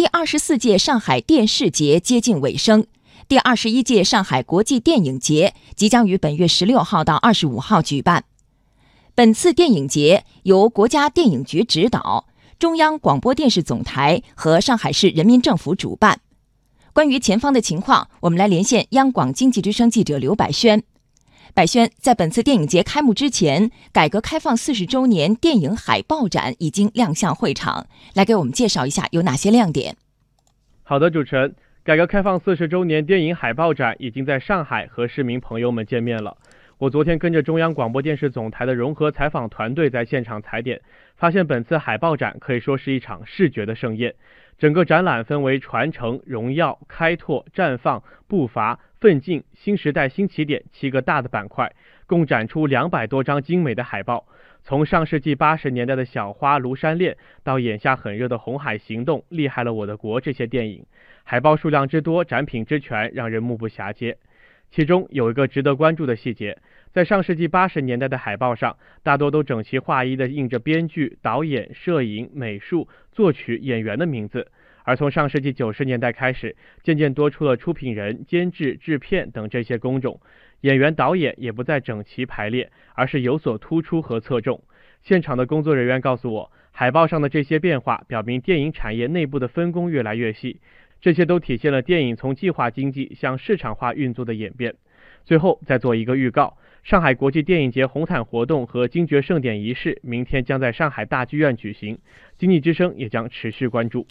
第二十四届上海电视节接近尾声，第二十一届上海国际电影节即将于本月十六号到二十五号举办。本次电影节由国家电影局指导，中央广播电视总台和上海市人民政府主办。关于前方的情况，我们来连线央广经济之声记者刘百轩。百轩，在本次电影节开幕之前，改革开放四十周年电影海报展已经亮相会场，来给我们介绍一下有哪些亮点。好的，主持人，改革开放四十周年电影海报展已经在上海和市民朋友们见面了。我昨天跟着中央广播电视总台的融合采访团队在现场踩点，发现本次海报展可以说是一场视觉的盛宴。整个展览分为传承、荣耀、开拓、绽放、步伐、奋进、新时代新起点七个大的板块，共展出两百多张精美的海报。从上世纪八十年代的小花庐山恋，到眼下很热的红海行动、厉害了我的国这些电影，海报数量之多，展品之全，让人目不暇接。其中有一个值得关注的细节，在上世纪八十年代的海报上，大多都整齐划一的印着编剧、导演、摄影、美术、作曲、演员的名字，而从上世纪九十年代开始，渐渐多出了出品人、监制、制片等这些工种，演员、导演也不再整齐排列，而是有所突出和侧重。现场的工作人员告诉我，海报上的这些变化，表明电影产业内部的分工越来越细。这些都体现了电影从计划经济向市场化运作的演变。最后再做一个预告：上海国际电影节红毯活动和金爵盛典仪式明天将在上海大剧院举行，经济之声也将持续关注。